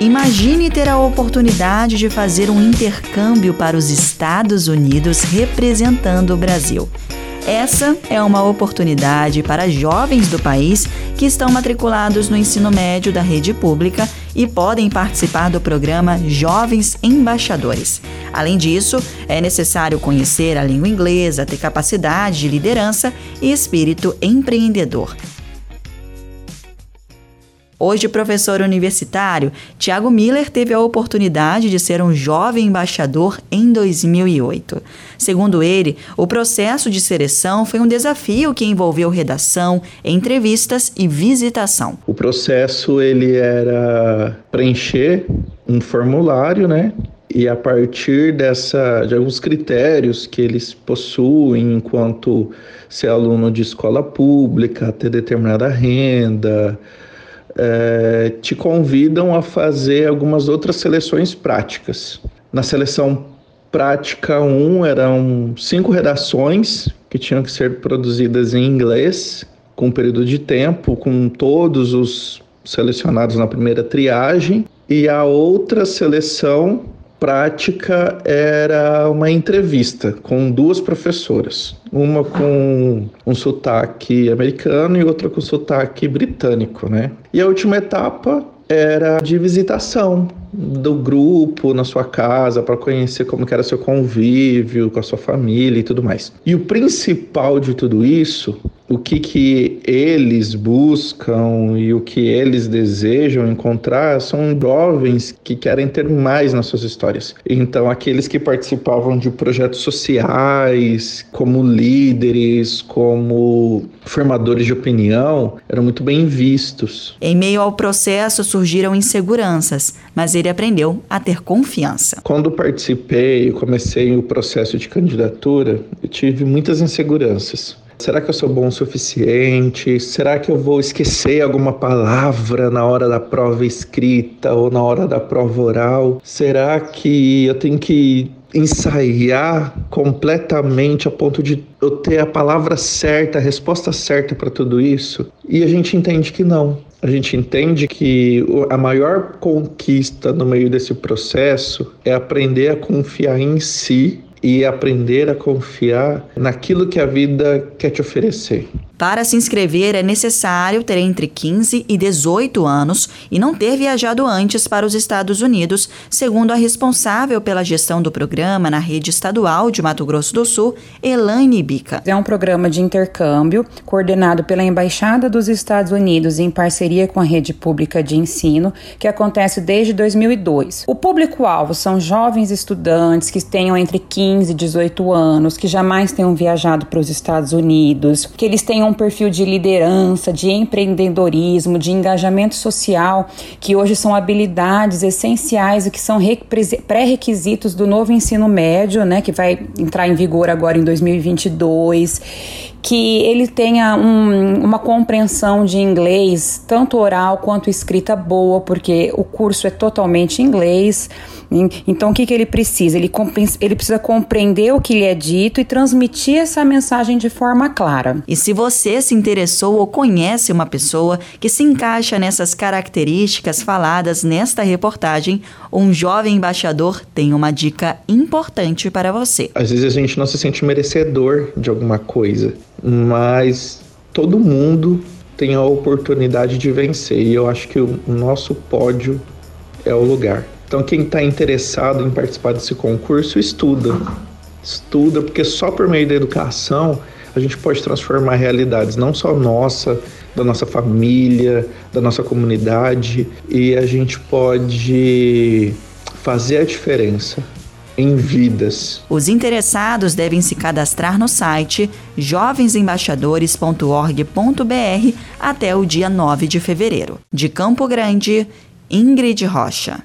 Imagine ter a oportunidade de fazer um intercâmbio para os Estados Unidos representando o Brasil. Essa é uma oportunidade para jovens do país que estão matriculados no ensino médio da rede pública e podem participar do programa Jovens Embaixadores. Além disso, é necessário conhecer a língua inglesa, ter capacidade de liderança e espírito empreendedor. Hoje, professor universitário, Tiago Miller teve a oportunidade de ser um jovem embaixador em 2008. Segundo ele, o processo de seleção foi um desafio que envolveu redação, entrevistas e visitação. O processo ele era preencher um formulário, né? E a partir dessa, de alguns critérios que eles possuem enquanto ser aluno de escola pública, ter determinada renda, é, te convidam a fazer algumas outras seleções práticas. Na seleção prática 1 eram cinco redações que tinham que ser produzidas em inglês, com um período de tempo, com todos os selecionados na primeira triagem, e a outra seleção prática era uma entrevista com duas professoras, uma com um sotaque americano e outra com sotaque britânico, né? E a última etapa era de visitação do grupo na sua casa para conhecer como era seu convívio com a sua família e tudo mais. E o principal de tudo isso o que, que eles buscam e o que eles desejam encontrar são jovens que querem ter mais nas suas histórias. Então, aqueles que participavam de projetos sociais, como líderes, como formadores de opinião, eram muito bem vistos. Em meio ao processo surgiram inseguranças, mas ele aprendeu a ter confiança. Quando participei, comecei o processo de candidatura, eu tive muitas inseguranças Será que eu sou bom o suficiente? Será que eu vou esquecer alguma palavra na hora da prova escrita ou na hora da prova oral? Será que eu tenho que ensaiar completamente a ponto de eu ter a palavra certa, a resposta certa para tudo isso? E a gente entende que não. A gente entende que a maior conquista no meio desse processo é aprender a confiar em si e aprender a confiar naquilo que a vida quer te oferecer. Para se inscrever é necessário ter entre 15 e 18 anos e não ter viajado antes para os Estados Unidos, segundo a responsável pela gestão do programa na rede estadual de Mato Grosso do Sul, Elaine Bica. É um programa de intercâmbio coordenado pela Embaixada dos Estados Unidos em parceria com a rede pública de ensino, que acontece desde 2002. O público-alvo são jovens estudantes que tenham entre 15 e 18 anos, que jamais tenham viajado para os Estados Unidos, que eles tenham um perfil de liderança, de empreendedorismo, de engajamento social, que hoje são habilidades essenciais e que são pré-requisitos do novo ensino médio, né, que vai entrar em vigor agora em 2022 que ele tenha um, uma compreensão de inglês, tanto oral quanto escrita boa, porque o curso é totalmente inglês. Então, o que, que ele precisa? Ele, ele precisa compreender o que lhe é dito e transmitir essa mensagem de forma clara. E se você se interessou ou conhece uma pessoa que se encaixa nessas características faladas nesta reportagem, um jovem embaixador tem uma dica importante para você. Às vezes a gente não se sente merecedor de alguma coisa mas todo mundo tem a oportunidade de vencer e eu acho que o nosso pódio é o lugar. Então, quem está interessado em participar desse concurso, estuda. Estuda, porque só por meio da educação a gente pode transformar realidades, não só nossa, da nossa família, da nossa comunidade, e a gente pode fazer a diferença em vidas. Os interessados devem se cadastrar no site jovensembaixadores.org.br até o dia 9 de fevereiro. De Campo Grande, Ingrid Rocha.